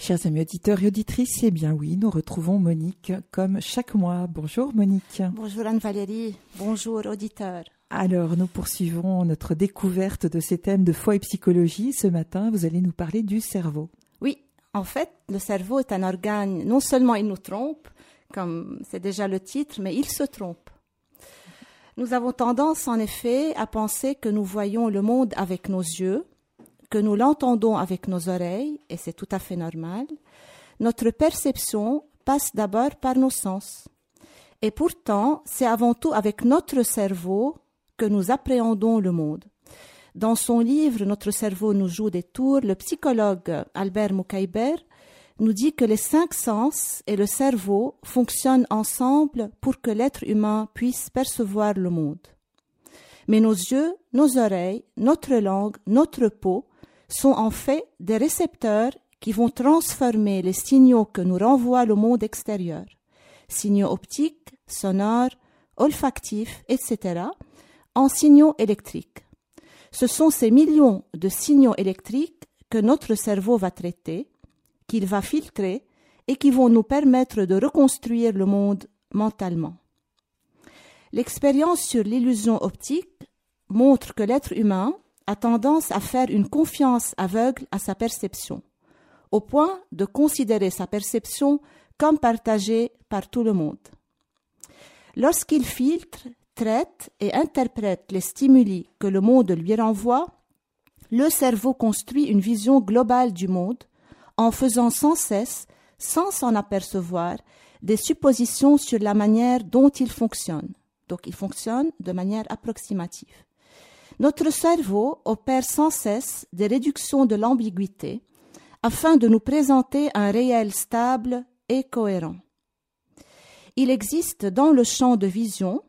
Chers amis auditeurs et auditrices, eh bien oui, nous retrouvons Monique comme chaque mois. Bonjour Monique. Bonjour Anne-Valérie. Bonjour auditeurs. Alors, nous poursuivons notre découverte de ces thèmes de foi et psychologie. Ce matin, vous allez nous parler du cerveau. Oui, en fait, le cerveau est un organe, non seulement il nous trompe, comme c'est déjà le titre, mais il se trompe. Nous avons tendance, en effet, à penser que nous voyons le monde avec nos yeux, que nous l'entendons avec nos oreilles, et c'est tout à fait normal, notre perception passe d'abord par nos sens. Et pourtant, c'est avant tout avec notre cerveau que nous appréhendons le monde. Dans son livre Notre cerveau nous joue des tours, le psychologue Albert Mukaiber nous dit que les cinq sens et le cerveau fonctionnent ensemble pour que l'être humain puisse percevoir le monde. Mais nos yeux, nos oreilles, notre langue, notre peau sont en fait des récepteurs qui vont transformer les signaux que nous renvoie le monde extérieur, signaux optiques, sonores, olfactifs, etc., en signaux électriques. Ce sont ces millions de signaux électriques que notre cerveau va traiter, qu'il va filtrer et qui vont nous permettre de reconstruire le monde mentalement. L'expérience sur l'illusion optique montre que l'être humain a tendance à faire une confiance aveugle à sa perception, au point de considérer sa perception comme partagée par tout le monde. Lorsqu'il filtre, traite et interprète les stimuli que le monde lui renvoie, le cerveau construit une vision globale du monde en faisant sans cesse, sans s'en apercevoir, des suppositions sur la manière dont il fonctionne. Donc il fonctionne de manière approximative. Notre cerveau opère sans cesse des réductions de l'ambiguïté afin de nous présenter un réel stable et cohérent. Il existe dans le champ de vision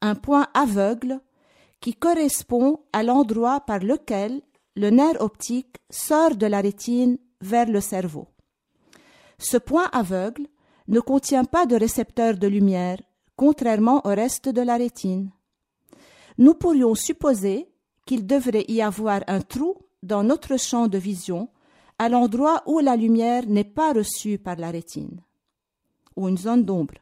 un point aveugle qui correspond à l'endroit par lequel le nerf optique sort de la rétine vers le cerveau. Ce point aveugle ne contient pas de récepteur de lumière, contrairement au reste de la rétine nous pourrions supposer qu'il devrait y avoir un trou dans notre champ de vision à l'endroit où la lumière n'est pas reçue par la rétine, ou une zone d'ombre.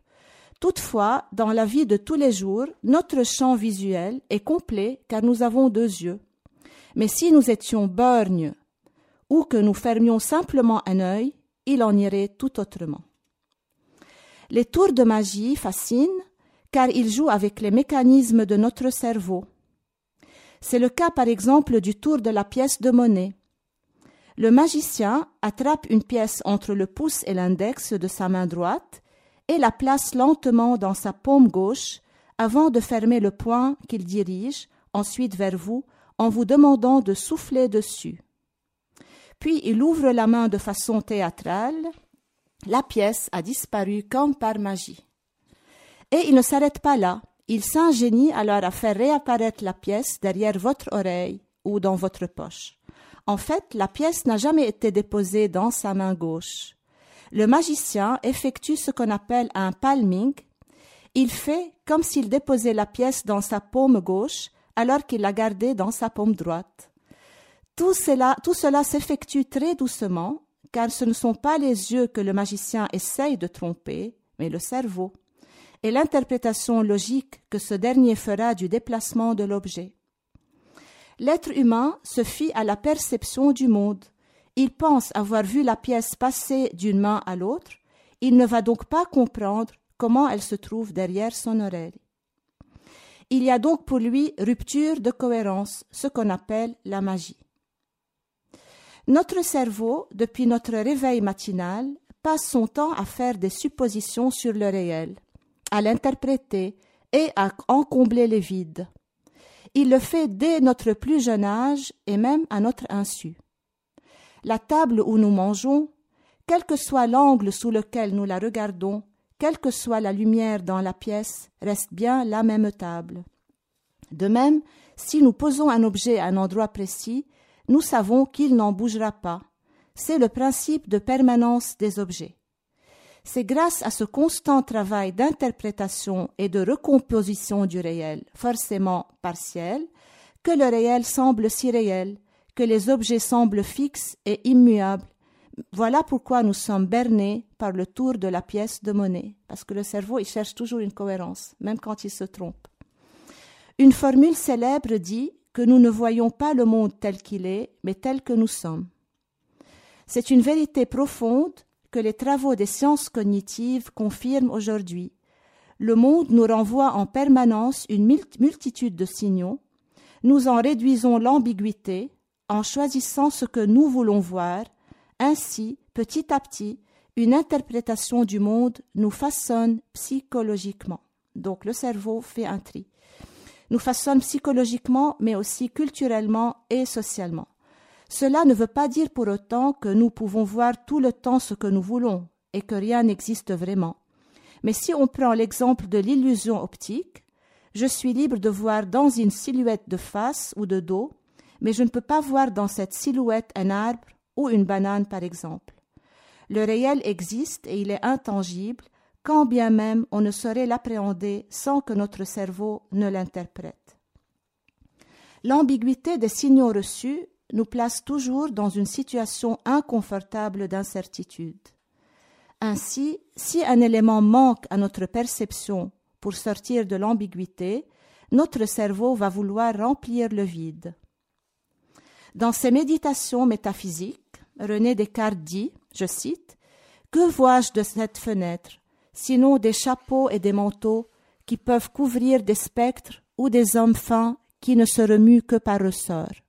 Toutefois, dans la vie de tous les jours, notre champ visuel est complet car nous avons deux yeux. Mais si nous étions borgnes ou que nous fermions simplement un œil, il en irait tout autrement. Les tours de magie fascinent car il joue avec les mécanismes de notre cerveau. C'est le cas par exemple du tour de la pièce de monnaie. Le magicien attrape une pièce entre le pouce et l'index de sa main droite et la place lentement dans sa paume gauche avant de fermer le poing qu'il dirige ensuite vers vous en vous demandant de souffler dessus. Puis il ouvre la main de façon théâtrale. La pièce a disparu comme par magie. Et il ne s'arrête pas là. Il s'ingénie alors à faire réapparaître la pièce derrière votre oreille ou dans votre poche. En fait, la pièce n'a jamais été déposée dans sa main gauche. Le magicien effectue ce qu'on appelle un palming. Il fait comme s'il déposait la pièce dans sa paume gauche alors qu'il la gardait dans sa paume droite. Tout cela, tout cela s'effectue très doucement, car ce ne sont pas les yeux que le magicien essaye de tromper, mais le cerveau et l'interprétation logique que ce dernier fera du déplacement de l'objet. L'être humain se fie à la perception du monde. Il pense avoir vu la pièce passer d'une main à l'autre, il ne va donc pas comprendre comment elle se trouve derrière son oreille. Il y a donc pour lui rupture de cohérence, ce qu'on appelle la magie. Notre cerveau, depuis notre réveil matinal, passe son temps à faire des suppositions sur le réel à l'interpréter et à en combler les vides. Il le fait dès notre plus jeune âge et même à notre insu. La table où nous mangeons, quel que soit l'angle sous lequel nous la regardons, quelle que soit la lumière dans la pièce, reste bien la même table. De même, si nous posons un objet à un endroit précis, nous savons qu'il n'en bougera pas. C'est le principe de permanence des objets. C'est grâce à ce constant travail d'interprétation et de recomposition du réel, forcément partiel, que le réel semble si réel, que les objets semblent fixes et immuables, Voilà pourquoi nous sommes bernés par le tour de la pièce de monnaie, parce que le cerveau, il cherche toujours une cohérence, même quand il se trompe. Une formule célèbre dit que nous ne voyons pas le monde tel qu'il est, mais tel que nous sommes. C'est une vérité profonde les travaux des sciences cognitives confirment aujourd'hui. Le monde nous renvoie en permanence une multitude de signaux. Nous en réduisons l'ambiguïté en choisissant ce que nous voulons voir. Ainsi, petit à petit, une interprétation du monde nous façonne psychologiquement. Donc le cerveau fait un tri nous façonne psychologiquement, mais aussi culturellement et socialement. Cela ne veut pas dire pour autant que nous pouvons voir tout le temps ce que nous voulons et que rien n'existe vraiment. Mais si on prend l'exemple de l'illusion optique, je suis libre de voir dans une silhouette de face ou de dos, mais je ne peux pas voir dans cette silhouette un arbre ou une banane par exemple. Le réel existe et il est intangible, quand bien même on ne saurait l'appréhender sans que notre cerveau ne l'interprète. L'ambiguïté des signaux reçus nous place toujours dans une situation inconfortable d'incertitude. Ainsi, si un élément manque à notre perception pour sortir de l'ambiguïté, notre cerveau va vouloir remplir le vide. Dans ses méditations métaphysiques, René Descartes dit, je cite, Que vois-je de cette fenêtre sinon des chapeaux et des manteaux qui peuvent couvrir des spectres ou des hommes fins qui ne se remuent que par ressort?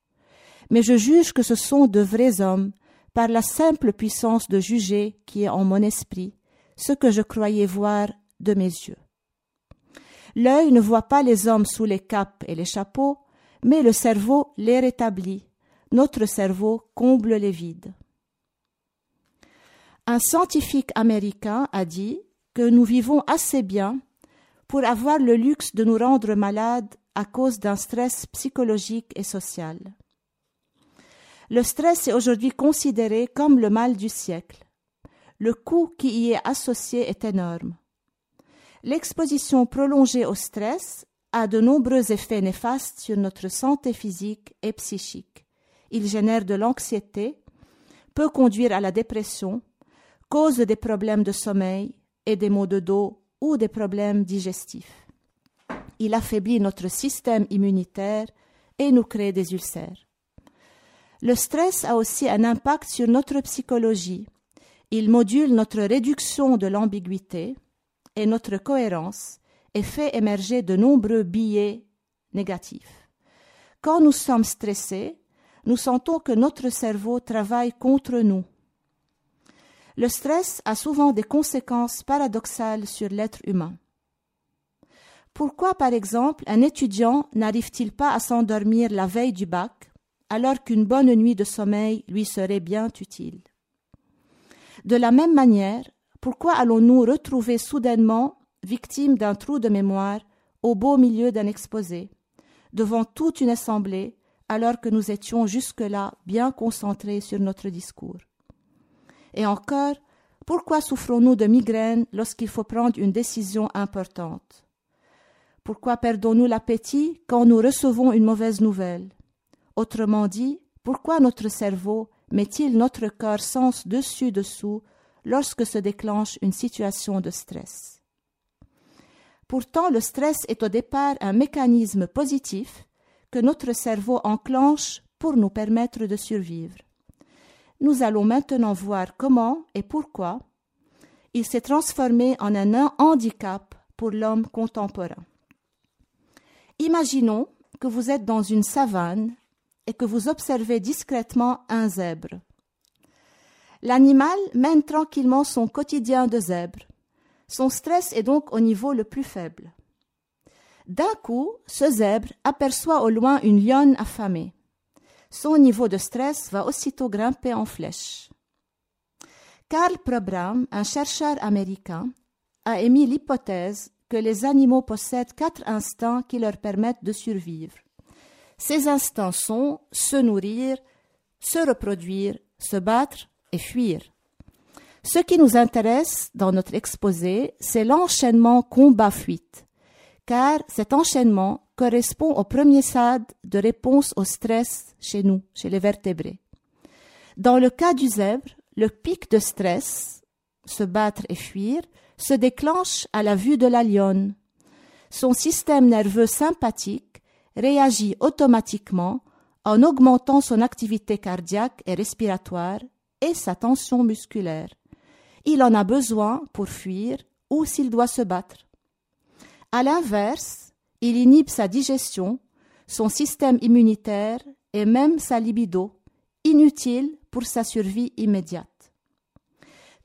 Mais je juge que ce sont de vrais hommes, par la simple puissance de juger qui est en mon esprit, ce que je croyais voir de mes yeux. L'œil ne voit pas les hommes sous les capes et les chapeaux, mais le cerveau les rétablit. Notre cerveau comble les vides. Un scientifique américain a dit que nous vivons assez bien pour avoir le luxe de nous rendre malades à cause d'un stress psychologique et social. Le stress est aujourd'hui considéré comme le mal du siècle. Le coût qui y est associé est énorme. L'exposition prolongée au stress a de nombreux effets néfastes sur notre santé physique et psychique. Il génère de l'anxiété, peut conduire à la dépression, cause des problèmes de sommeil, et des maux de dos ou des problèmes digestifs. Il affaiblit notre système immunitaire et nous crée des ulcères. Le stress a aussi un impact sur notre psychologie. Il module notre réduction de l'ambiguïté et notre cohérence et fait émerger de nombreux billets négatifs. Quand nous sommes stressés, nous sentons que notre cerveau travaille contre nous le stress a souvent des conséquences paradoxales sur l'être humain. Pourquoi, par exemple, un étudiant n'arrive-t-il pas à s'endormir la veille du bac? Alors qu'une bonne nuit de sommeil lui serait bien utile. De la même manière, pourquoi allons-nous retrouver soudainement, victimes d'un trou de mémoire, au beau milieu d'un exposé, devant toute une assemblée, alors que nous étions jusque-là bien concentrés sur notre discours? Et encore, pourquoi souffrons-nous de migraines lorsqu'il faut prendre une décision importante? Pourquoi perdons-nous l'appétit quand nous recevons une mauvaise nouvelle? Autrement dit, pourquoi notre cerveau met-il notre corps sens dessus-dessous lorsque se déclenche une situation de stress? Pourtant, le stress est au départ un mécanisme positif que notre cerveau enclenche pour nous permettre de survivre. Nous allons maintenant voir comment et pourquoi il s'est transformé en un handicap pour l'homme contemporain. Imaginons que vous êtes dans une savane et que vous observez discrètement un zèbre. L'animal mène tranquillement son quotidien de zèbre. Son stress est donc au niveau le plus faible. D'un coup, ce zèbre aperçoit au loin une lionne affamée son niveau de stress va aussitôt grimper en flèche. Karl Probram, un chercheur américain, a émis l'hypothèse que les animaux possèdent quatre instincts qui leur permettent de survivre. Ces instincts sont se nourrir, se reproduire, se battre et fuir. Ce qui nous intéresse dans notre exposé, c'est l'enchaînement combat-fuite, car cet enchaînement correspond au premier stade de réponse au stress chez nous, chez les vertébrés. Dans le cas du zèbre, le pic de stress, se battre et fuir, se déclenche à la vue de la lionne. Son système nerveux sympathique réagit automatiquement en augmentant son activité cardiaque et respiratoire et sa tension musculaire. Il en a besoin pour fuir ou s'il doit se battre. À l'inverse, il inhibe sa digestion, son système immunitaire et même sa libido, inutile pour sa survie immédiate.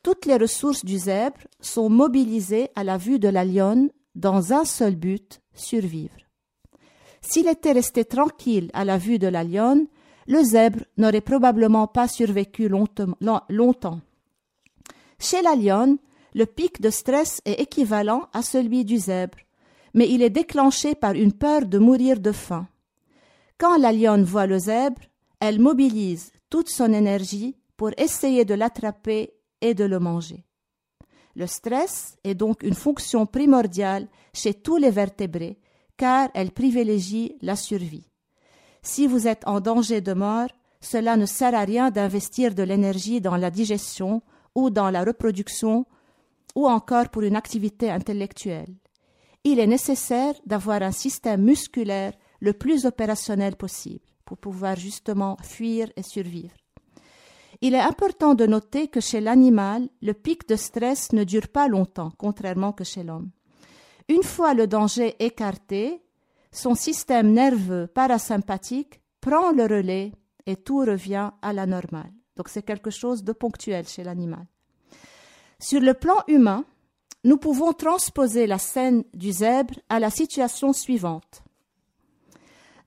Toutes les ressources du zèbre sont mobilisées à la vue de la lionne dans un seul but, survivre. S'il était resté tranquille à la vue de la lionne, le zèbre n'aurait probablement pas survécu longtemps. Chez la lionne, le pic de stress est équivalent à celui du zèbre, mais il est déclenché par une peur de mourir de faim. Quand la lionne voit le zèbre, elle mobilise toute son énergie pour essayer de l'attraper et de le manger. Le stress est donc une fonction primordiale chez tous les vertébrés car elle privilégie la survie. Si vous êtes en danger de mort, cela ne sert à rien d'investir de l'énergie dans la digestion ou dans la reproduction ou encore pour une activité intellectuelle. Il est nécessaire d'avoir un système musculaire le plus opérationnel possible pour pouvoir justement fuir et survivre. Il est important de noter que chez l'animal, le pic de stress ne dure pas longtemps, contrairement que chez l'homme. Une fois le danger écarté, son système nerveux parasympathique prend le relais et tout revient à la normale. Donc c'est quelque chose de ponctuel chez l'animal. Sur le plan humain, nous pouvons transposer la scène du zèbre à la situation suivante.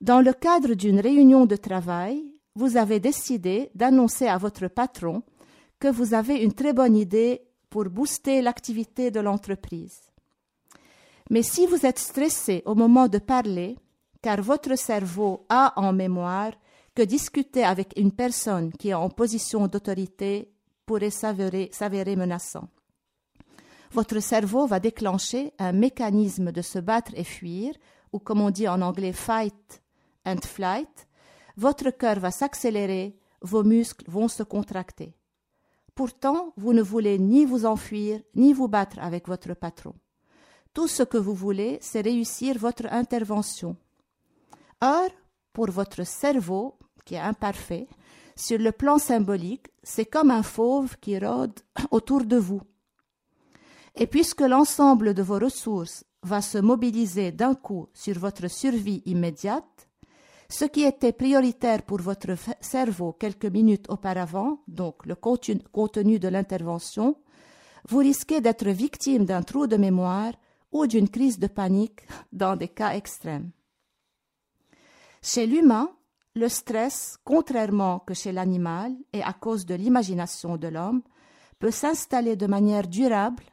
Dans le cadre d'une réunion de travail, vous avez décidé d'annoncer à votre patron que vous avez une très bonne idée pour booster l'activité de l'entreprise. Mais si vous êtes stressé au moment de parler, car votre cerveau a en mémoire que discuter avec une personne qui est en position d'autorité pourrait s'avérer menaçant. Votre cerveau va déclencher un mécanisme de se battre et fuir, ou comme on dit en anglais fight and flight, votre cœur va s'accélérer, vos muscles vont se contracter. Pourtant, vous ne voulez ni vous enfuir, ni vous battre avec votre patron. Tout ce que vous voulez, c'est réussir votre intervention. Or, pour votre cerveau, qui est imparfait, sur le plan symbolique, c'est comme un fauve qui rôde autour de vous. Et puisque l'ensemble de vos ressources va se mobiliser d'un coup sur votre survie immédiate, ce qui était prioritaire pour votre cerveau quelques minutes auparavant, donc le contenu de l'intervention, vous risquez d'être victime d'un trou de mémoire ou d'une crise de panique dans des cas extrêmes. Chez l'humain, le stress, contrairement que chez l'animal et à cause de l'imagination de l'homme, peut s'installer de manière durable.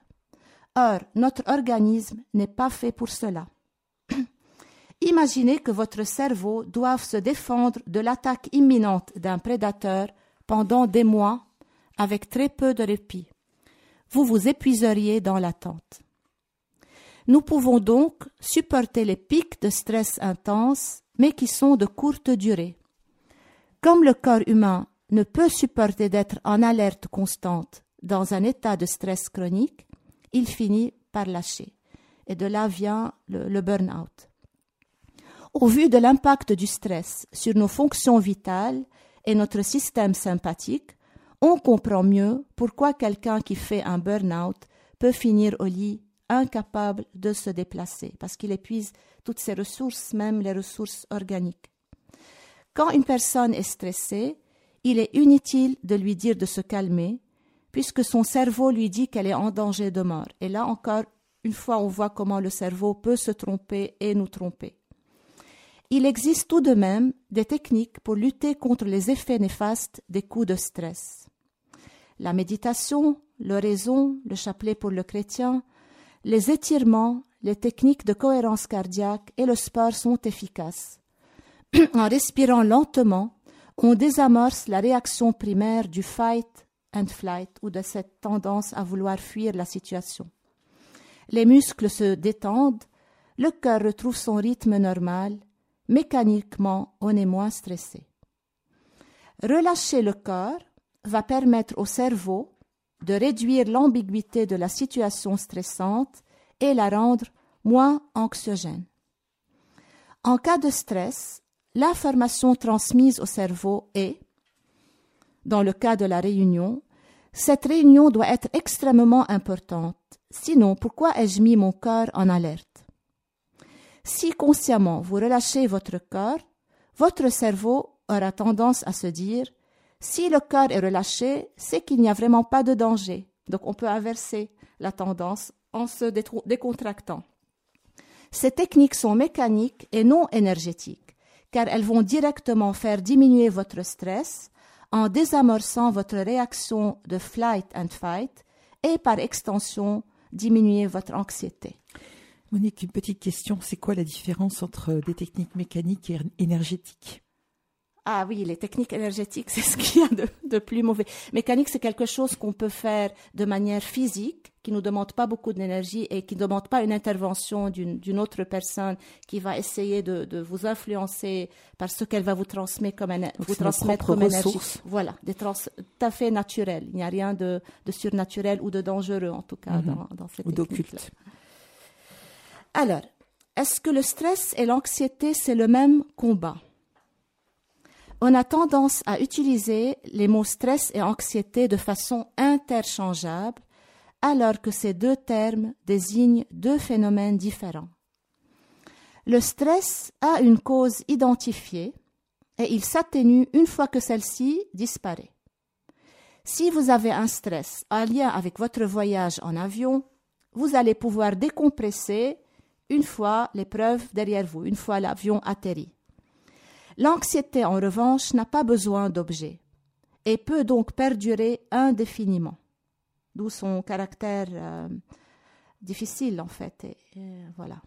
Or, notre organisme n'est pas fait pour cela. Imaginez que votre cerveau doive se défendre de l'attaque imminente d'un prédateur pendant des mois avec très peu de répit. Vous vous épuiseriez dans l'attente. Nous pouvons donc supporter les pics de stress intense, mais qui sont de courte durée. Comme le corps humain ne peut supporter d'être en alerte constante dans un état de stress chronique, il finit par lâcher. Et de là vient le, le burn-out. Au vu de l'impact du stress sur nos fonctions vitales et notre système sympathique, on comprend mieux pourquoi quelqu'un qui fait un burn-out peut finir au lit incapable de se déplacer parce qu'il épuise toutes ses ressources, même les ressources organiques. Quand une personne est stressée, il est inutile de lui dire de se calmer, puisque son cerveau lui dit qu'elle est en danger de mort. Et là encore, une fois, on voit comment le cerveau peut se tromper et nous tromper. Il existe tout de même des techniques pour lutter contre les effets néfastes des coups de stress. La méditation, l'oraison, le chapelet pour le chrétien, les étirements, les techniques de cohérence cardiaque et le sport sont efficaces. en respirant lentement, on désamorce la réaction primaire du fight and flight ou de cette tendance à vouloir fuir la situation. Les muscles se détendent, le cœur retrouve son rythme normal, mécaniquement on est moins stressé. Relâcher le corps va permettre au cerveau de réduire l'ambiguïté de la situation stressante et la rendre moins anxiogène. En cas de stress, l'information transmise au cerveau est, dans le cas de la réunion, cette réunion doit être extrêmement importante. Sinon, pourquoi ai-je mis mon corps en alerte? Si consciemment vous relâchez votre corps, votre cerveau aura tendance à se dire si le corps est relâché, c'est qu'il n'y a vraiment pas de danger. Donc on peut inverser la tendance en se décontractant. Ces techniques sont mécaniques et non énergétiques, car elles vont directement faire diminuer votre stress en désamorçant votre réaction de flight and fight et par extension diminuer votre anxiété. Monique, une petite question, c'est quoi la différence entre des techniques mécaniques et énergétiques? Ah oui, les techniques énergétiques, c'est ce qu'il y a de, plus mauvais. Mécanique, c'est quelque chose qu'on peut faire de manière physique, qui ne nous demande pas beaucoup d'énergie et qui ne demande pas une intervention d'une autre personne qui va essayer de, vous influencer par ce qu'elle va vous transmettre comme, vous transmettre comme énergie. Voilà, des trans tout à fait naturel. Il n'y a rien de, surnaturel ou de dangereux, en tout cas, mhm. dans, dans cette Ou d'occulte. Alors, est-ce que le stress et l'anxiété, c'est le même combat? On a tendance à utiliser les mots stress et anxiété de façon interchangeable, alors que ces deux termes désignent deux phénomènes différents. Le stress a une cause identifiée et il s'atténue une fois que celle-ci disparaît. Si vous avez un stress en lien avec votre voyage en avion, vous allez pouvoir décompresser une fois l'épreuve derrière vous, une fois l'avion atterri. L'anxiété, en revanche, n'a pas besoin d'objet et peut donc perdurer indéfiniment, d'où son caractère euh, difficile en fait. voilà.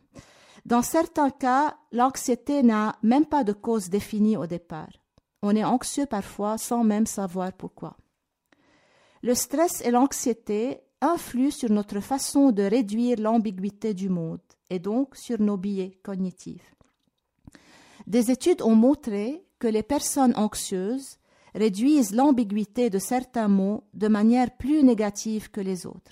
Dans certains cas, l'anxiété n'a même pas de cause définie au départ. On est anxieux parfois sans même savoir pourquoi. Le stress et l'anxiété influent sur notre façon de réduire l'ambiguïté du monde et donc sur nos biais cognitifs. Des études ont montré que les personnes anxieuses réduisent l'ambiguïté de certains mots de manière plus négative que les autres.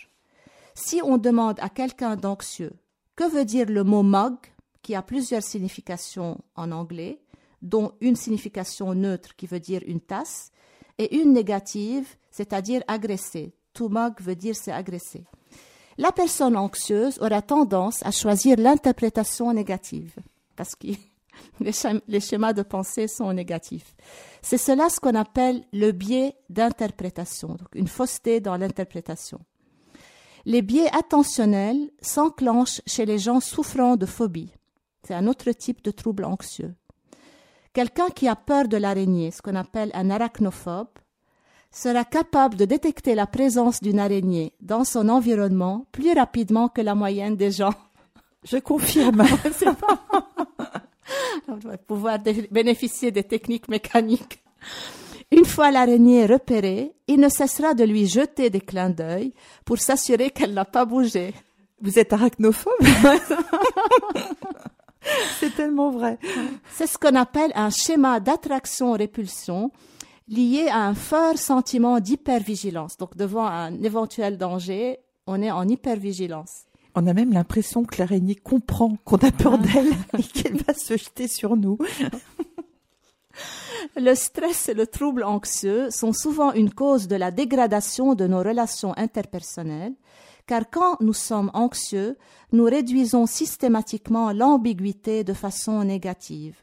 Si on demande à quelqu'un d'anxieux que veut dire le mot mug, qui a plusieurs significations en anglais, dont une signification neutre qui veut dire une tasse, et une négative, c'est-à-dire agresser. To mug veut dire c'est agresser. La personne anxieuse aura tendance à choisir l'interprétation négative, parce qu'il les, schémas de pensée sont négatifs. C'est cela ce qu'on appelle le biais d'interprétation, donc une fausseté dans l'interprétation. Les biais attentionnels s'enclenchent chez les gens souffrant de phobie. C'est un autre type de trouble anxieux. Quelqu'un qui a peur de l'araignée, ce qu'on appelle un arachnophobe, sera capable de détecter la présence d'une araignée dans son environnement plus rapidement que la moyenne des gens. Je confirme. On va pouvoir bénéficier des techniques mécaniques. Une fois l'araignée repérée, il ne cessera de lui jeter des clins d'œil pour s'assurer qu'elle n'a pas bougé. Vous êtes arachnophobe? C'est tellement vrai. C'est ce qu'on appelle un schéma d'attraction-répulsion lié à un fort sentiment d'hypervigilance. Donc devant un éventuel danger, on est en hypervigilance. On a même l'impression que l'araignée comprend qu'on a peur ah. d'elle et qu'elle va se jeter sur nous. Le stress et le trouble anxieux sont souvent une cause de la dégradation de nos relations interpersonnelles, car quand nous sommes anxieux, nous réduisons systématiquement l'ambiguïté de façon négative.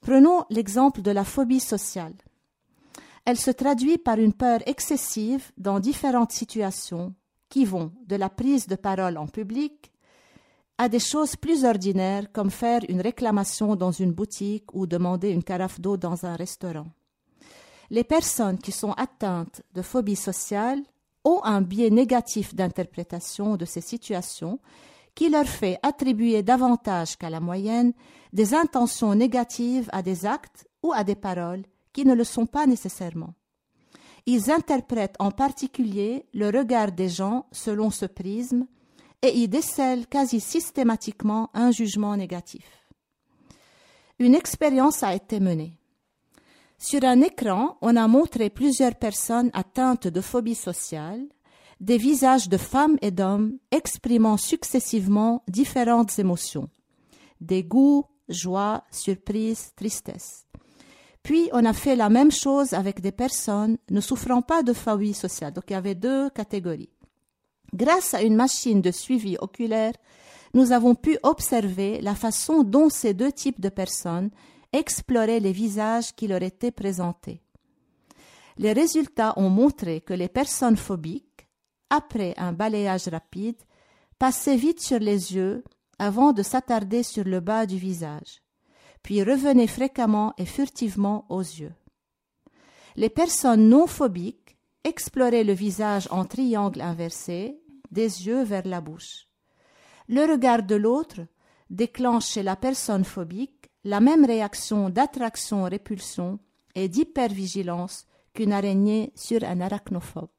Prenons l'exemple de la phobie sociale. Elle se traduit par une peur excessive dans différentes situations, qui vont de la prise de parole en public à des choses plus ordinaires comme faire une réclamation dans une boutique ou demander une carafe d'eau dans un restaurant. Les personnes qui sont atteintes de phobie sociale ont un biais négatif d'interprétation de ces situations qui leur fait attribuer davantage qu'à la moyenne des intentions négatives à des actes ou à des paroles qui ne le sont pas nécessairement. Ils interprètent en particulier le regard des gens selon ce prisme et y décèlent quasi systématiquement un jugement négatif. Une expérience a été menée. Sur un écran, on a montré plusieurs personnes atteintes de phobie sociale, des visages de femmes et d'hommes exprimant successivement différentes émotions dégoût, joie, surprise, tristesse. Puis on a fait la même chose avec des personnes ne souffrant pas de phobie sociale. Donc il y avait deux catégories. Grâce à une machine de suivi oculaire, nous avons pu observer la façon dont ces deux types de personnes exploraient les visages qui leur étaient présentés. Les résultats ont montré que les personnes phobiques, après un balayage rapide, passaient vite sur les yeux avant de s'attarder sur le bas du visage, puis revenaient fréquemment et furtivement aux yeux. Les personnes non phobiques exploraient le visage en triangle inversé, des yeux vers la bouche. Le regard de l'autre déclenche chez la personne phobique la même réaction d'attraction-répulsion et d'hypervigilance qu'une araignée sur un arachnophobe.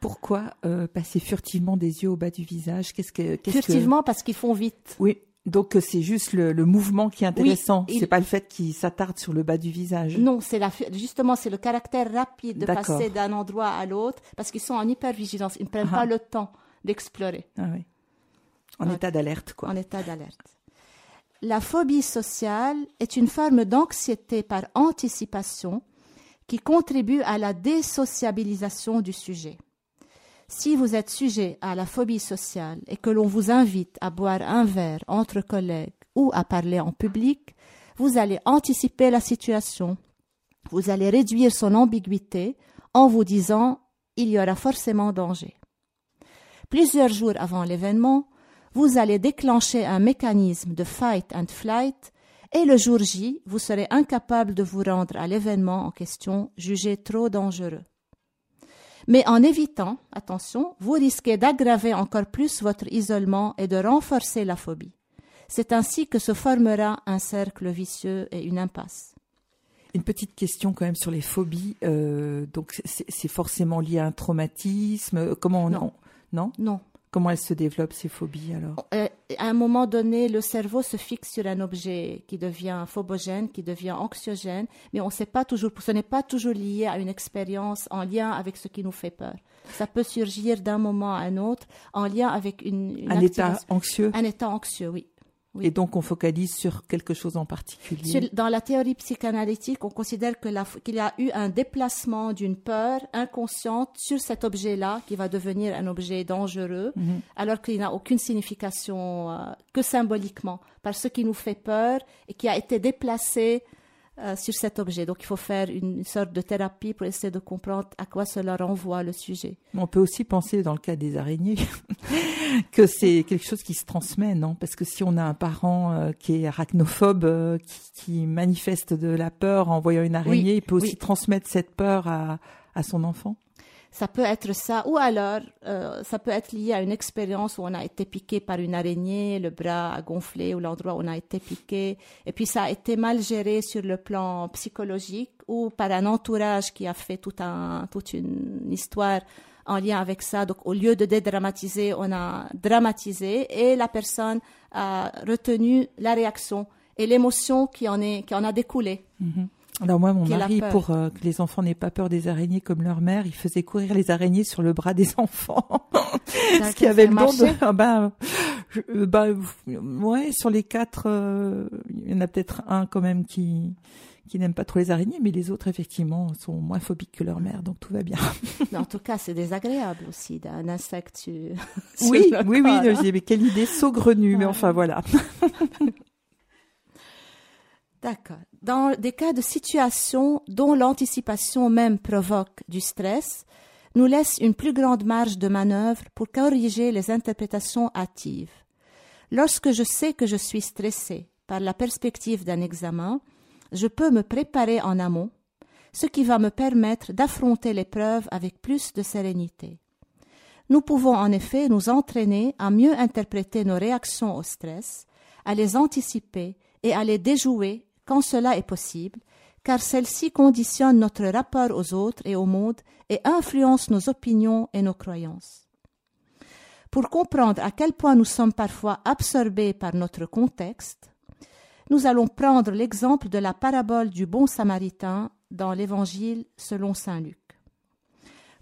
Pourquoi euh, passer furtivement des yeux au bas du visage? Qu'est-ce que furtivement parce qu'ils font vite. Oui. Donc euh, c'est juste le, mouvement qui est intéressant. c'est pas le fait qu'ils s'attardent sur le bas du visage. Non, c'est la justement c'est le caractère rapide de passer d'un endroit à l'autre parce qu'ils sont en hypervigilance. Ils ne prennent ah. pas le temps d'explorer. Ah oui. En état d'alerte quoi. En état d'alerte. La phobie sociale est une forme d'anxiété par anticipation qui contribue à la désociabilisation du sujet. Si vous êtes sujet à la phobie sociale et que l'on vous invite à boire un verre entre collègues ou à parler en public, vous allez anticiper la situation. Vous allez réduire son ambiguïté en vous disant il y aura forcément danger. Plusieurs jours avant l'événement, vous allez déclencher un mécanisme de fight and flight et le jour J, vous serez incapable de vous rendre à l'événement en question jugé trop dangereux. Mais en évitant, attention, vous risquez d'aggraver encore plus votre isolement et de renforcer la phobie. C'est ainsi que se formera un cercle vicieux et une impasse. Une petite question quand même sur les phobies. Euh, donc c'est forcément lié à un traumatisme. Comment on non non, non. Comment elles se développent ces phobies alors? Euh, À un moment donné, le cerveau se fixe sur un objet qui devient phobogène, qui devient anxiogène, mais on sait pas toujours. Ce n'est pas toujours lié à une expérience en lien avec ce qui nous fait peur. Ça peut surgir d'un moment à un autre en lien avec une, un état anxieux? Un état anxieux, oui. Et donc on focalise sur quelque chose en particulier. dans la théorie psychanalytique, on considère qu'il y a eu un déplacement d'une peur inconsciente sur cet objet-là qui va devenir un objet dangereux, mhm. alors qu'il n'a aucune signification euh, que symboliquement, par ce qui nous fait peur et qui a été déplacé euh, sur cet objet. Donc il faut faire une, sorte de thérapie pour essayer de comprendre à quoi cela renvoie le sujet. On peut aussi penser, dans le cas des araignées, que c'est quelque chose qui se transmet, non? Parce que si on a un parent euh, qui est arachnophobe, euh, qui, manifeste de la peur en voyant une araignée, il peut aussi transmettre cette peur à, à son enfant? Ça peut être ça, ou alors euh, ça peut être lié à une expérience où on a été piqué par une araignée, le bras a gonflé ou l'endroit où on a été piqué, et puis ça a été mal géré sur le plan psychologique ou par un entourage qui a fait tout un, toute une histoire en lien avec ça. Donc au lieu de dédramatiser, on a dramatisé et la personne a retenu la réaction et l'émotion qui en qui en a découlé. Mm-hmm. Alors moi, mon mari, pour euh, que les enfants n'aient pas peur des araignées comme leur mère, il faisait courir les araignées sur le bras des enfants. Ce qui avait le don de... Ben, bah, ouais, sur les quatre, euh, il y en a peut-être un quand même qui qui n'aime pas trop les araignées, mais les autres, effectivement, sont moins phobiques que leur mère, donc tout va bien. en tout cas, c'est désagréable aussi d'un insecte. oui, oui, oui, mais quelle idée saugrenue, mais enfin voilà. D'accord. Dans des cas de situation dont l'anticipation même provoque du stress, nous laisse une plus grande marge de manœuvre pour corriger les interprétations hâtives. Lorsque je sais que je suis stressé par la perspective d'un examen, je peux me préparer en amont, ce qui va me permettre d'affronter l'épreuve avec plus de sérénité. Nous pouvons en effet nous entraîner à mieux interpréter nos réactions au stress, à les anticiper et à les déjouer quand cela est possible, car celle-ci conditionne notre rapport aux autres et au monde et influence nos opinions et nos croyances. Pour comprendre à quel point nous sommes parfois absorbés par notre contexte, nous allons prendre l'exemple de la parabole du bon samaritain dans l'Évangile selon Saint Luc.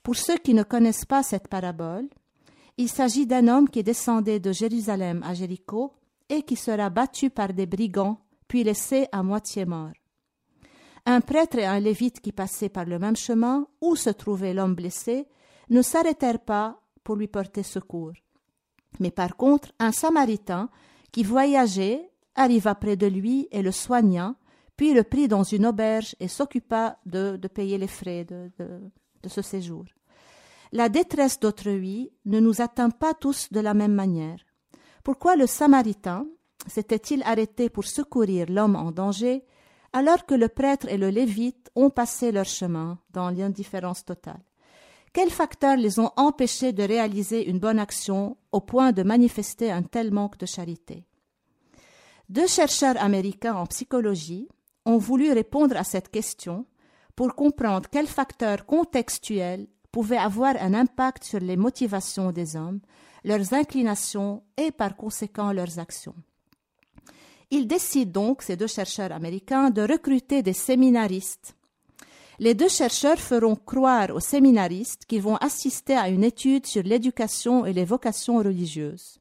Pour ceux qui ne connaissent pas cette parabole, il s'agit d'un homme qui descendait de Jérusalem à Jéricho et qui sera battu par des brigands, puis laissé à moitié mort. Un prêtre et un lévite qui passaient par le même chemin où se trouvait l'homme blessé ne s'arrêtèrent pas pour lui porter secours. Mais par contre, un samaritain qui voyageait arriva près de lui et le soigna, puis le prit dans une auberge et s'occupa de, payer les frais de, de ce séjour. La détresse d'autrui ne nous atteint pas tous de la même manière. Pourquoi le Samaritain s'était-il arrêté pour secourir l'homme en danger, alors que le prêtre et le lévite ont passé leur chemin dans l'indifférence totale? Quels facteurs les ont empêchés de réaliser une bonne action au point de manifester un tel manque de charité? Deux chercheurs américains en psychologie ont voulu répondre à cette question pour comprendre quels facteurs contextuels pouvaient avoir un impact sur les motivations des hommes, leurs inclinations et par conséquent leurs actions. Ils décident donc, ces deux chercheurs américains, de recruter des séminaristes. Les deux chercheurs feront croire aux séminaristes qu'ils vont assister à une étude sur l'éducation et les vocations religieuses.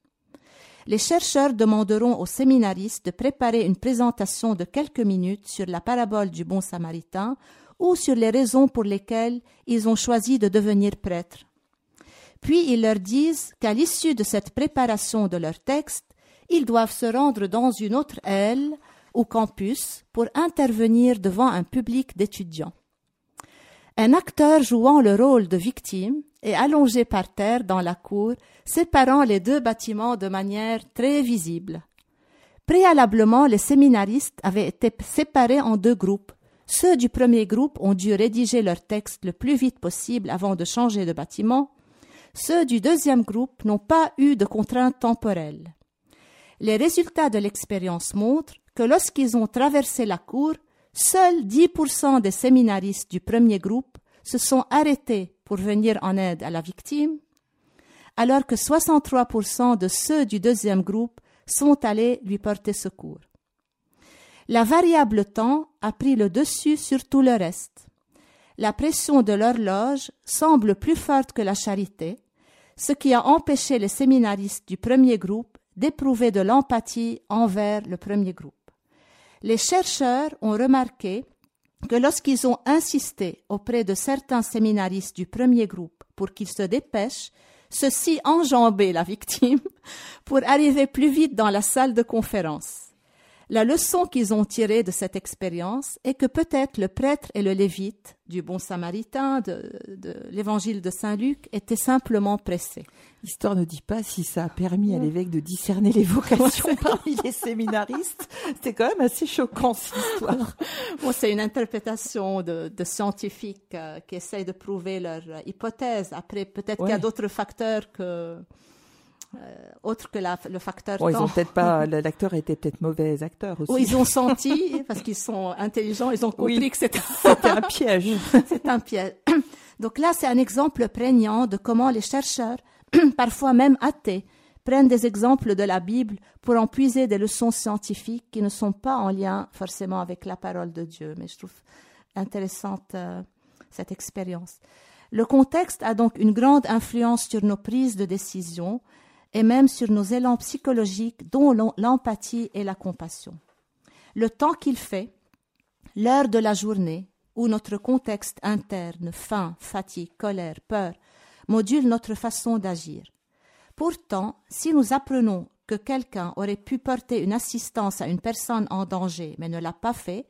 Les chercheurs demanderont aux séminaristes de préparer une présentation de quelques minutes sur la parabole du bon samaritain ou sur les raisons pour lesquelles ils ont choisi de devenir prêtres. Puis ils leur disent qu'à l'issue de cette préparation de leur texte, ils doivent se rendre dans une autre aile ou campus pour intervenir devant un public d'étudiants. Un acteur jouant le rôle de victime est allongé par terre dans la cour, séparant les deux bâtiments de manière très visible. Préalablement, les séminaristes avaient été séparés en deux groupes ceux du premier groupe ont dû rédiger leur texte le plus vite possible avant de changer de bâtiment. Ceux du deuxième groupe n'ont pas eu de contraintes temporelles. Les résultats de l'expérience montrent que lorsqu'ils ont traversé la cour, seuls 10% des séminaristes du premier groupe se sont arrêtés pour venir en aide à la victime, alors que 63% de ceux du deuxième groupe sont allés lui porter secours la variable temps a pris le dessus sur tout le reste. La pression de l'horloge semble plus forte que la charité, ce qui a empêché les séminaristes du premier groupe d'éprouver de l'empathie envers le premier groupe. Les chercheurs ont remarqué que lorsqu'ils ont insisté auprès de certains séminaristes du premier groupe pour qu'ils se dépêchent, ceux-ci enjambaient la victime pour arriver plus vite dans la salle de conférence. La leçon qu'ils ont tirée de cette expérience est que peut-être le prêtre et le lévite du bon samaritain de, l'évangile de Saint Luc étaient simplement pressés. L'histoire ne dit pas si ça a permis à l'évêque de discerner les vocations parmi les séminaristes. C'est quand même assez choquant cette histoire. Bon, c'est une interprétation de, scientifiques euh, qui essayent de prouver leur hypothèse. Après, peut-être qu'il y a d'autres facteurs que autre que le facteur temps. Ils ont peut-être pas, l'acteur était peut-être mauvais acteur aussi. ils ont senti, parce qu'ils sont intelligents, ils ont compris que c'était un piège. c'est un piège. Donc là, c'est un exemple prégnant de comment les chercheurs, parfois même athées, prennent des exemples de la Bible pour en puiser des leçons scientifiques qui ne sont pas en lien forcément avec la parole de Dieu. Mais je trouve intéressante euh, cette expérience. Le contexte a donc une grande influence sur nos prises de décision et même sur nos élans psychologiques dont l'empathie et la compassion. Le temps qu'il fait, l'heure de la journée, où notre contexte interne, faim, fatigue, colère, peur, module notre façon d'agir. Pourtant, si nous apprenons que quelqu'un aurait pu porter une assistance à une personne en danger mais ne l'a pas fait,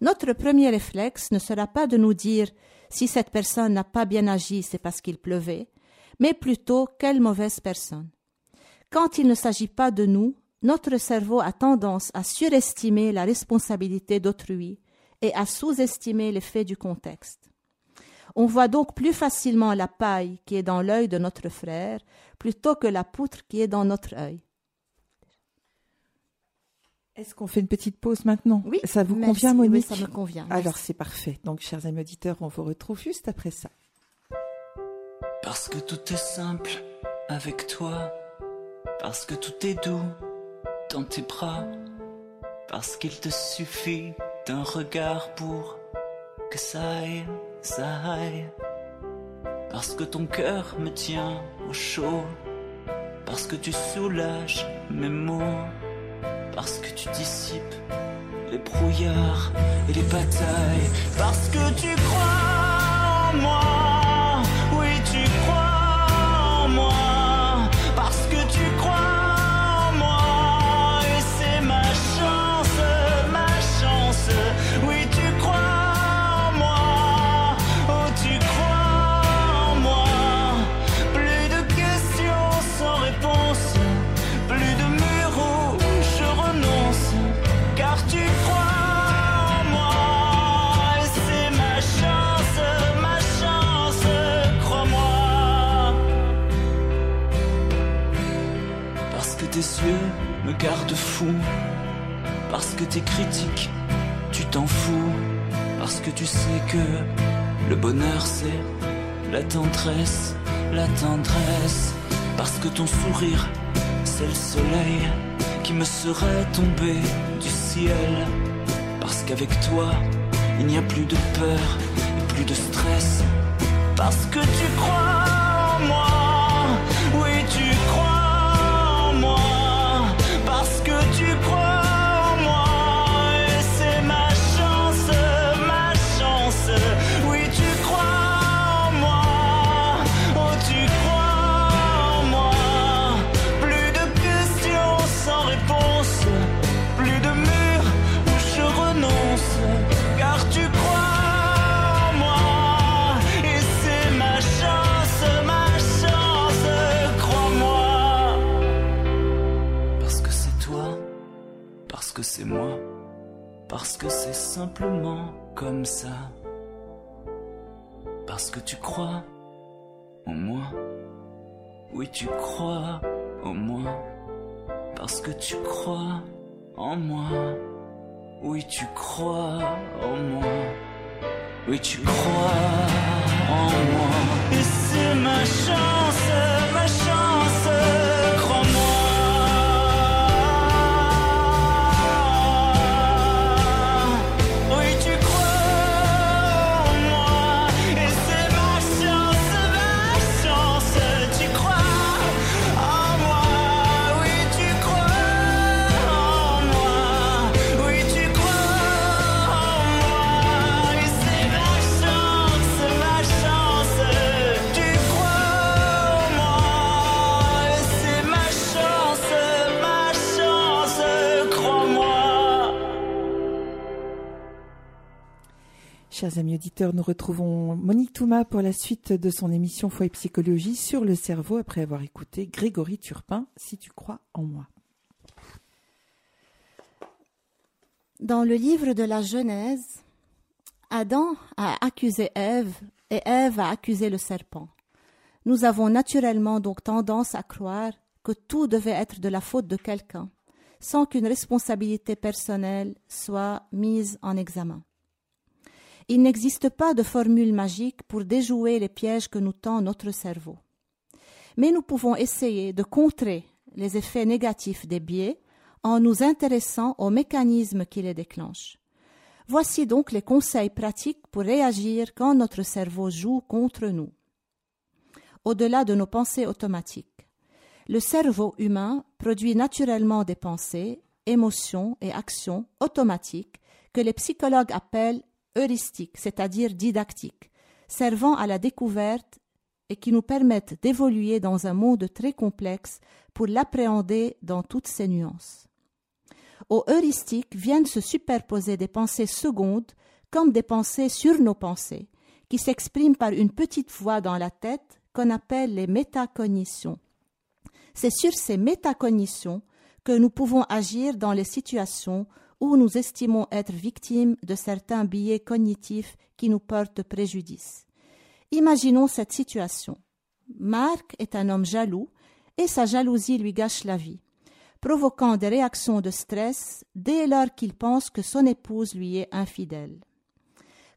notre premier réflexe ne sera pas de nous dire si cette personne n'a pas bien agi, c'est parce qu'il pleuvait, mais plutôt quelle mauvaise personne. Quand il ne s'agit pas de nous, notre cerveau a tendance à surestimer la responsabilité d'autrui et à sous-estimer l'effet du contexte. On voit donc plus facilement la paille qui est dans l'œil de notre frère plutôt que la poutre qui est dans notre œil. Est-ce qu'on fait une petite pause maintenant? Oui. Ça vous convient, Monique? Oui, ça me convient. Alors c'est parfait. Donc, chers amis auditeurs, on vous retrouve juste après ça. Parce que tout est simple avec toi parce que tout est doux dans tes bras, parce qu'il te suffit d'un regard pour que ça aille, ça aille. Parce que ton cœur me tient au chaud. Parce que tu soulages mes mots. Parce que tu dissipes les brouillards et les batailles. Parce que tu crois en moi. Qui me serait tombé du ciel. Parce qu'avec toi, il n'y a plus de peur et plus de stress. Parce que tu crois en moi. C'est moi, parce que c'est simplement comme ça. Parce que tu crois en moi, oui tu crois en moi, parce que tu crois en moi, oui tu crois en moi, oui tu crois en moi. Et c'est ma chance, ma chance. Chers amis auditeurs, nous retrouvons Monique Touma pour la suite de son émission Foi et Psychologie sur le cerveau après avoir écouté Grégory Turpin, Si tu crois en moi. Dans le livre de la Genèse, Adam a accusé Ève et Ève a accusé le serpent. Nous avons naturellement donc tendance à croire que tout devait être de la faute de quelqu'un, sans qu'une responsabilité personnelle soit mise en examen. Il n'existe pas de formule magique pour déjouer les pièges que nous tend notre cerveau. Mais nous pouvons essayer de contrer les effets négatifs des biais en nous intéressant aux mécanismes qui les déclenchent. Voici donc les conseils pratiques pour réagir quand notre cerveau joue contre nous. Au-delà de nos pensées automatiques, le cerveau humain produit naturellement des pensées, émotions et actions automatiques que les psychologues appellent c'est-à-dire didactiques, servant à la découverte et qui nous permettent d'évoluer dans un monde très complexe pour l'appréhender dans toutes ses nuances. Aux heuristiques viennent se superposer des pensées secondes comme des pensées sur nos pensées, qui s'expriment par une petite voix dans la tête qu'on appelle les métacognitions. C'est sur ces métacognitions que nous pouvons agir dans les situations où nous estimons être victimes de certains biais cognitifs qui nous portent préjudice. Imaginons cette situation. Marc est un homme jaloux et sa jalousie lui gâche la vie, provoquant des réactions de stress dès lors qu'il pense que son épouse lui est infidèle.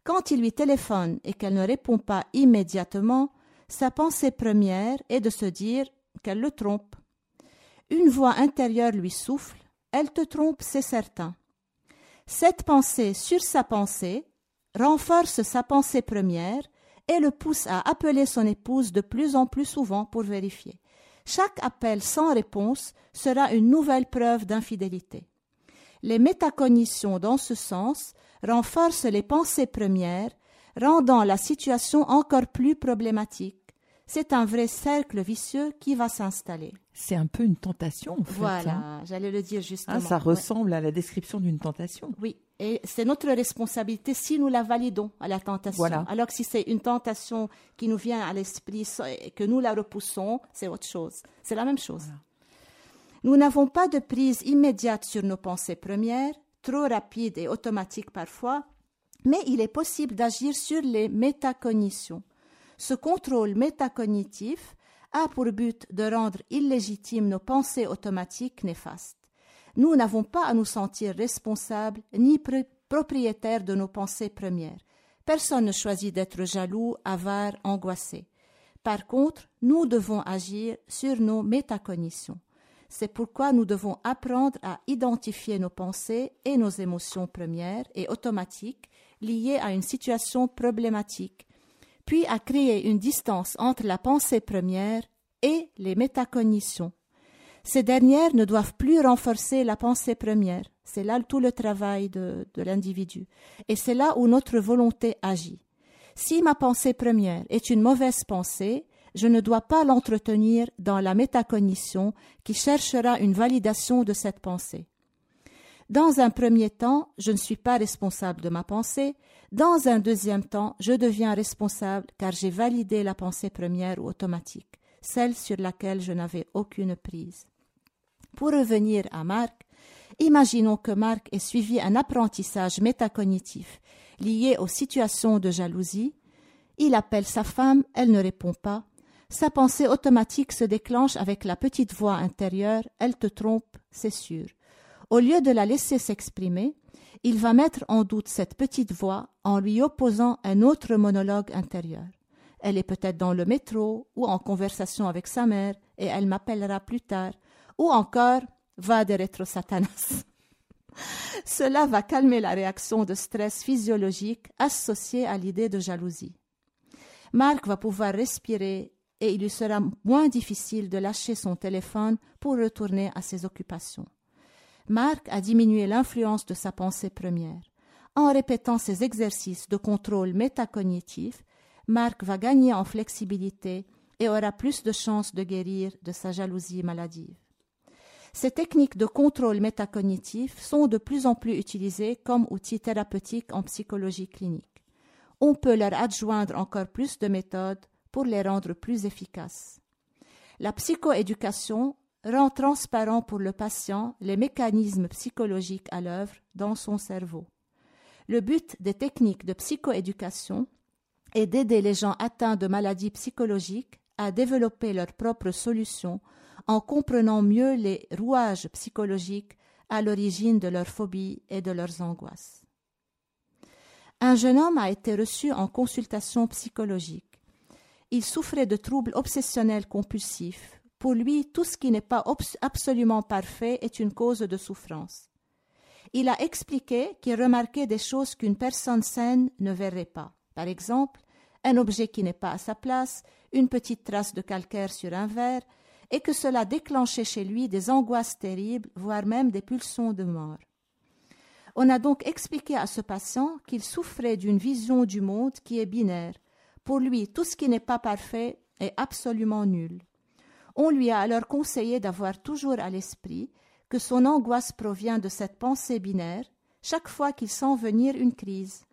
Quand il lui téléphone et qu'elle ne répond pas immédiatement, sa pensée première est de se dire qu'elle le trompe. Une voix intérieure lui souffle Elle te trompe, c'est certain. Cette pensée sur sa pensée renforce sa pensée première et le pousse à appeler son épouse de plus en plus souvent pour vérifier. Chaque appel sans réponse sera une nouvelle preuve d'infidélité. Les métacognitions dans ce sens renforcent les pensées premières, rendant la situation encore plus problématique. C'est un vrai cercle vicieux qui va s'installer. C'est un peu une tentation, en fait. Voilà, hein. j'allais le dire justement. Ah, ça ressemble à la description d'une tentation. Oui, et c'est notre responsabilité si nous la validons à la tentation. Alors que si c'est une tentation qui nous vient à l'esprit et que nous la repoussons, c'est autre chose. C'est la même chose. Nous n'avons pas de prise immédiate sur nos pensées premières, trop rapides et automatiques parfois, mais il est possible d'agir sur les métacognitions. Ce contrôle métacognitif a pour but de rendre illégitimes nos pensées automatiques néfastes. Nous n'avons pas à nous sentir responsables ni propriétaires de nos pensées premières. Personne ne choisit d'être jaloux, avare, angoissé. Par contre, nous devons agir sur nos métacognitions. C'est pourquoi nous devons apprendre à identifier nos pensées et nos émotions premières et automatiques liées à une situation problématique puis à créer une distance entre la pensée première et les métacognitions. Ces dernières ne doivent plus renforcer la pensée première. C'est là tout le travail de, l'individu. Et c'est là où notre volonté agit. Si ma pensée première est une mauvaise pensée, je ne dois pas l'entretenir dans la métacognition qui cherchera une validation de cette pensée. Dans un premier temps, je ne suis pas responsable de ma pensée. Dans un deuxième temps, je deviens responsable car j'ai validé la pensée première ou automatique, celle sur laquelle je n'avais aucune prise. Pour revenir à Marc, imaginons que Marc ait suivi un apprentissage métacognitif lié aux situations de jalousie. Il appelle sa femme, elle ne répond pas. Sa pensée automatique se déclenche avec la petite voix intérieure, elle te trompe, c'est sûr. Au lieu de la laisser s'exprimer, il va mettre en doute cette petite voix en lui opposant un autre monologue intérieur. Elle est peut-être dans le métro ou en conversation avec sa mère et elle m'appellera plus tard. Ou encore, va de rétro satanas. Cela va calmer la réaction de stress physiologique associée à l'idée de jalousie. Marc va pouvoir respirer et il lui sera moins difficile de lâcher son téléphone pour retourner à ses occupations. Marc a diminué l'influence de sa pensée première. En répétant ces exercices de contrôle métacognitif, Marc va gagner en flexibilité et aura plus de chances de guérir de sa jalousie maladive. Ces techniques de contrôle métacognitif sont de plus en plus utilisées comme outils thérapeutiques en psychologie clinique. On peut leur adjoindre encore plus de méthodes pour les rendre plus efficaces. La psychoéducation rend transparent pour le patient les mécanismes psychologiques à l'œuvre dans son cerveau. Le but des techniques de psychoéducation est d'aider les gens atteints de maladies psychologiques à développer leurs propres solutions en comprenant mieux les rouages psychologiques à l'origine de leurs phobies et de leurs angoisses. Un jeune homme a été reçu en consultation psychologique. Il souffrait de troubles obsessionnels compulsifs, pour lui, tout ce qui n'est pas absolument parfait est une cause de souffrance. Il a expliqué qu'il remarquait des choses qu'une personne saine ne verrait pas. Par exemple, un objet qui n'est pas à sa place, une petite trace de calcaire sur un verre, et que cela déclenchait chez lui des angoisses terribles, voire même des pulsions de mort. On a donc expliqué à ce patient qu'il souffrait d'une vision du monde qui est binaire. Pour lui, tout ce qui n'est pas parfait est absolument nul. On lui a alors conseillé d'avoir toujours à l'esprit que son angoisse provient de cette pensée binaire chaque fois qu'il sent venir une crise.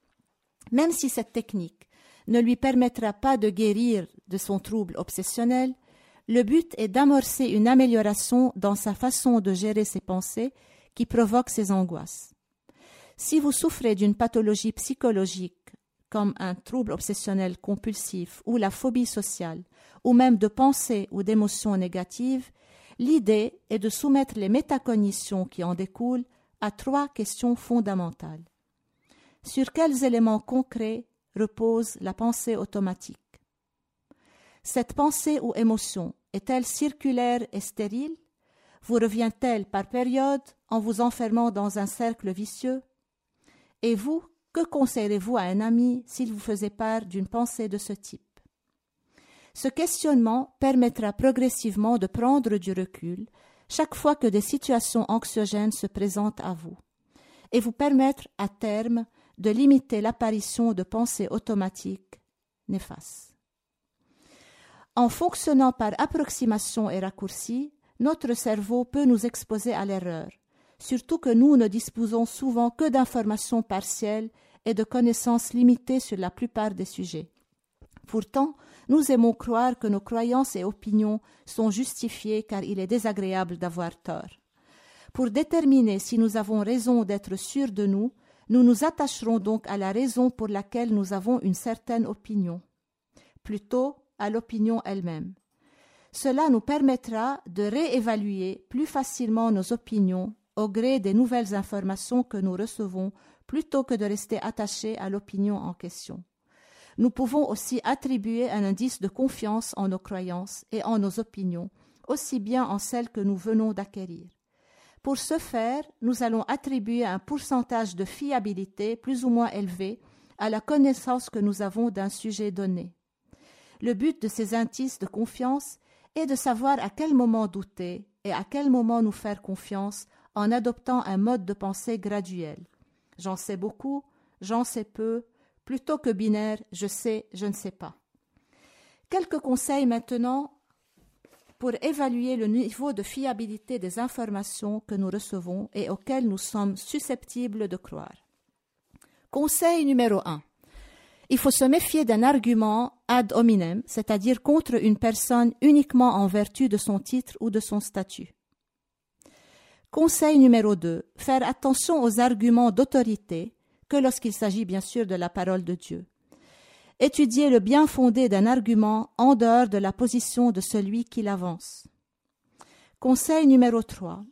Même si cette technique ne lui permettra pas de guérir de son trouble obsessionnel, le but est d'amorcer une amélioration dans sa façon de gérer ses pensées qui provoquent ces angoisses. Si vous souffrez d'une pathologie psychologique comme un trouble obsessionnel compulsif ou la phobie sociale, ou même de pensées ou d'émotions négatives, l'idée est de soumettre les métacognitions qui en découlent à trois questions fondamentales. Sur quels éléments concrets repose la pensée automatique? Cette pensée ou émotion est-elle circulaire et stérile? Vous revient-elle par période en vous enfermant dans un cercle vicieux? Et vous, Que conseillerez-vous à un ami s'il vous faisait part d'une pensée de ce type? Ce questionnement permettra progressivement de prendre du recul chaque fois que des situations anxiogènes se présentent à vous et vous permettre à terme de limiter l'apparition de pensées automatiques néfastes. En fonctionnant par approximation et raccourci, notre cerveau peut nous exposer à l'erreur, surtout que nous ne disposons souvent que d'informations partielles et de connaissances limitées sur la plupart des sujets. Pourtant, nous aimons croire que nos croyances et opinions sont justifiées car il est désagréable d'avoir tort. Pour déterminer si nous avons raison d'être sûrs de nous, nous nous attacherons donc à la raison pour laquelle nous avons une certaine opinion, plutôt à l'opinion elle-même. Cela nous permettra de réévaluer plus facilement nos opinions au gré des nouvelles informations que nous recevons plutôt que de rester attachés à l'opinion en question. Nous pouvons aussi attribuer un indice de confiance en nos croyances et en nos opinions, aussi bien en celles que nous venons d'acquérir. Pour ce faire, nous allons attribuer un pourcentage de fiabilité plus ou moins élevé à la connaissance que nous avons d'un sujet donné. Le but de ces indices de confiance est de savoir à quel moment douter et à quel moment nous faire confiance en adoptant un mode de pensée graduel. J'en sais beaucoup, j'en sais peu, plutôt que binaire je sais, je ne sais pas. Quelques conseils maintenant pour évaluer le niveau de fiabilité des informations que nous recevons et auxquelles nous sommes susceptibles de croire. Conseil numéro 1. Il faut se méfier d'un argument ad hominem, c'est-à-dire contre une personne uniquement en vertu de son titre ou de son statut. Conseil numéro 2. Faire attention aux arguments d'autorité, que lorsqu'il s'agit bien sûr de la parole de Dieu. Étudier le bien fondé d'un argument en dehors de la position de celui qui l'avance. Conseil numéro 3.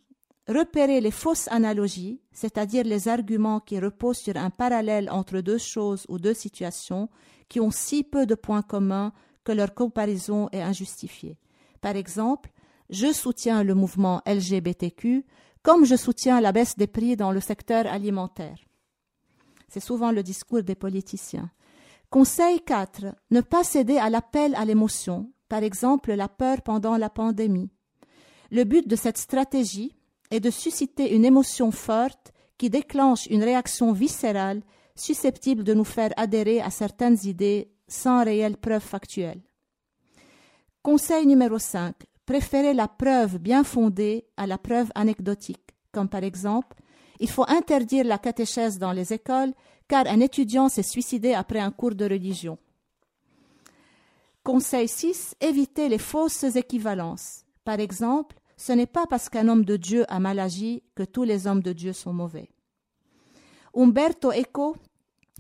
Repérer les fausses analogies, c'est-à-dire les arguments qui reposent sur un parallèle entre deux choses ou deux situations qui ont si peu de points communs que leur comparaison est injustifiée. Par exemple, je soutiens le mouvement LGBTQ comme je soutiens la baisse des prix dans le secteur alimentaire. C'est souvent le discours des politiciens. Conseil 4. Ne pas céder à l'appel à l'émotion, par exemple la peur pendant la pandémie. Le but de cette stratégie est de susciter une émotion forte qui déclenche une réaction viscérale susceptible de nous faire adhérer à certaines idées sans réelle preuve factuelle. Conseil numéro 5 préférer la preuve bien fondée à la preuve anecdotique, comme par exemple il faut interdire la catéchèse dans les écoles car un étudiant s'est suicidé après un cours de religion. Conseil 6. Éviter les fausses équivalences. Par exemple, ce n'est pas parce qu'un homme de Dieu a mal agi que tous les hommes de Dieu sont mauvais. Umberto Eco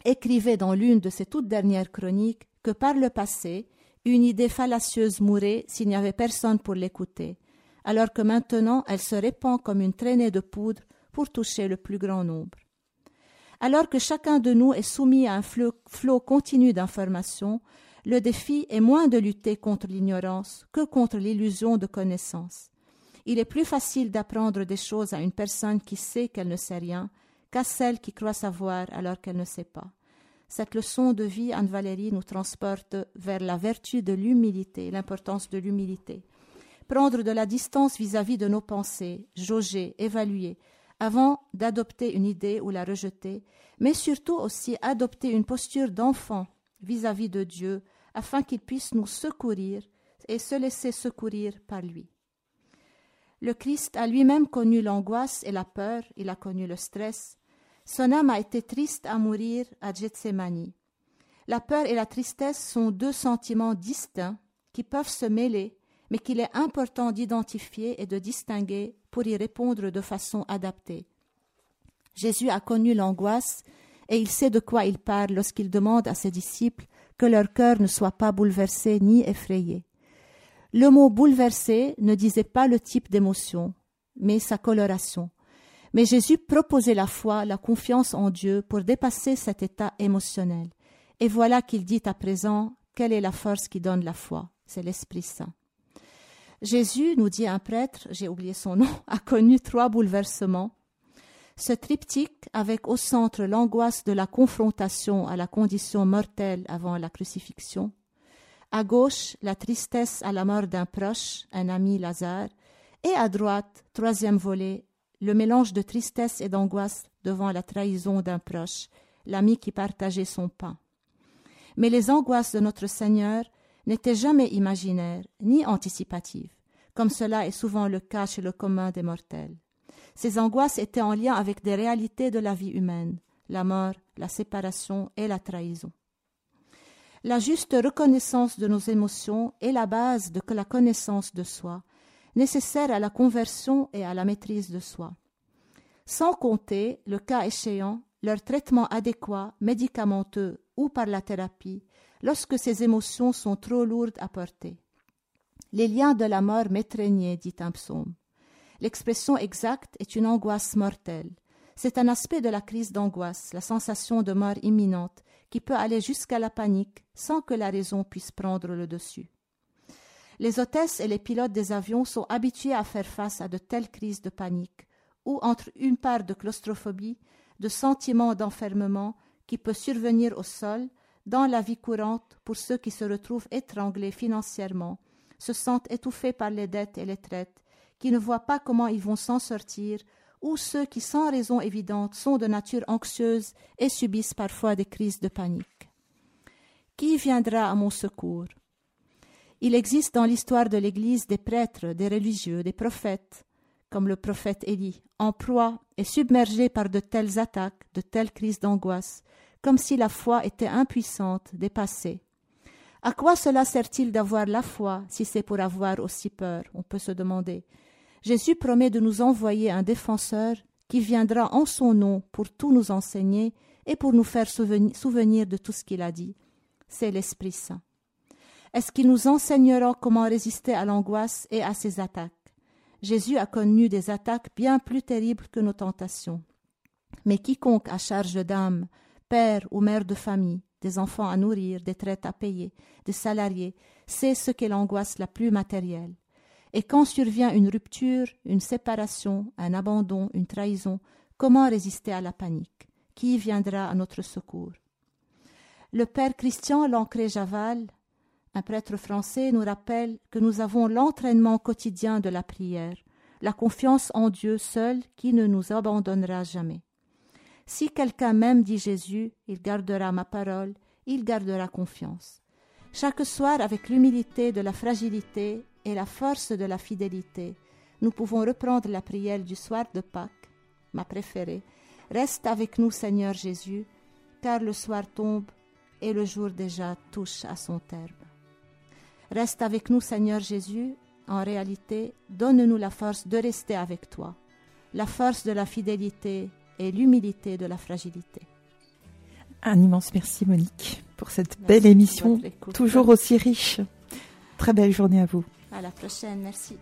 écrivait dans l'une de ses toutes dernières chroniques que par le passé, une idée fallacieuse mourait s'il n'y avait personne pour l'écouter, alors que maintenant elle se répand comme une traînée de poudre pour toucher le plus grand nombre. Alors que chacun de nous est soumis à un flot, continu d'informations, le défi est moins de lutter contre l'ignorance que contre l'illusion de connaissance. Il est plus facile d'apprendre des choses à une personne qui sait qu'elle ne sait rien qu'à celle qui croit savoir alors qu'elle ne sait pas. Cette leçon de vie, Anne-Valérie, nous transporte vers la vertu de l'humilité, l'importance de l'humilité. Prendre de la distance vis-à-vis de nos pensées, jauger, évaluer, avant d'adopter une idée ou la rejeter, mais surtout aussi adopter une posture d'enfant vis-à-vis de Dieu, afin qu'il puisse nous secourir et se laisser secourir par lui. Le Christ a lui-même connu l'angoisse et la peur, il a connu le stress, son âme a été triste à mourir à Gethsemane. La peur et la tristesse sont deux sentiments distincts qui peuvent se mêler, mais qu'il est important d'identifier et de distinguer pour y répondre de façon adaptée. Jésus a connu l'angoisse et il sait de quoi il parle lorsqu'il demande à ses disciples que leur cœur ne soit pas bouleversé ni effrayé. Le mot bouleversé ne disait pas le type d'émotion, mais sa coloration. Mais Jésus proposait la foi, la confiance en Dieu pour dépasser cet état émotionnel. Et voilà qu'il dit à présent quelle est la force qui donne la foi? C'est l'Esprit Saint. Jésus, nous dit un prêtre, j'ai oublié son nom, a connu trois bouleversements. Ce triptyque, avec au centre l'angoisse de la confrontation à la condition mortelle avant la crucifixion, à gauche la tristesse à la mort d'un proche, un ami Lazare, et à droite, troisième volet, le mélange de tristesse et d'angoisse devant la trahison d'un proche, l'ami qui partageait son pain. Mais les angoisses de notre Seigneur n'étaient jamais imaginaires ni anticipatives, comme cela est souvent le cas chez le commun des mortels. Ces angoisses étaient en lien avec des réalités de la vie humaine, la mort, la séparation et la trahison. La juste reconnaissance de nos émotions est la base de la connaissance de soi, nécessaire à la conversion et à la maîtrise de soi. Sans compter, le cas échéant, leur traitement adéquat, médicamenteux ou par la thérapie, lorsque ces émotions sont trop lourdes à porter. Les liens de la mort m'étreignaient, dit un psaume. L'expression exacte est une angoisse mortelle. C'est un aspect de la crise d'angoisse, la sensation de mort imminente, qui peut aller jusqu'à la panique sans que la raison puisse prendre le dessus. Les hôtesses et les pilotes des avions sont habitués à faire face à de telles crises de panique, où entre une part de claustrophobie, de sentiment d'enfermement qui peut survenir au sol, dans la vie courante pour ceux qui se retrouvent étranglés financièrement, se sentent étouffés par les dettes et les traites, qui ne voient pas comment ils vont s'en sortir, ou ceux qui, sans raison évidente, sont de nature anxieuse et subissent parfois des crises de panique. Qui viendra à mon secours? Il existe dans l'histoire de l'Église des prêtres, des religieux, des prophètes, comme le prophète Élie, en proie et submergés par de telles attaques, de telles crises d'angoisse, comme si la foi était impuissante, dépassée. À quoi cela sert-il d'avoir la foi si c'est pour avoir aussi peur? On peut se demander. Jésus promet de nous envoyer un défenseur qui viendra en son nom pour tout nous enseigner et pour nous faire souvenir de tout ce qu'il a dit. C'est l'Esprit Saint. Est-ce qu'il nous enseignera comment résister à l'angoisse et à ses attaques? Jésus a connu des attaques bien plus terribles que nos tentations. Mais quiconque a charge d'âme, père ou mère de famille, des enfants à nourrir, des traites à payer, des salariés, sait ce qu'est l'angoisse la plus matérielle. Et quand survient une rupture, une séparation, un abandon, une trahison, comment résister à la panique? Qui viendra à notre secours? Le père Christian Lancré Javal, un prêtre français, nous rappelle que nous avons l'entraînement quotidien de la prière, la confiance en Dieu seul qui ne nous abandonnera jamais. Si quelqu'un m'aime, dit Jésus, il gardera ma parole, il gardera confiance. Chaque soir, avec l'humilité de la fragilité et la force de la fidélité, nous pouvons reprendre la prière du soir de Pâques, ma préférée. Reste avec nous, Seigneur Jésus, car le soir tombe et le jour déjà touche à son terme. Reste avec nous, Seigneur Jésus, en réalité, donne-nous la force de rester avec toi, la force de la fidélité et l'humilité de la fragilité. Un immense merci Monique pour cette belle émission, toujours aussi riche. Très belle journée à vous. À la prochaine, merci.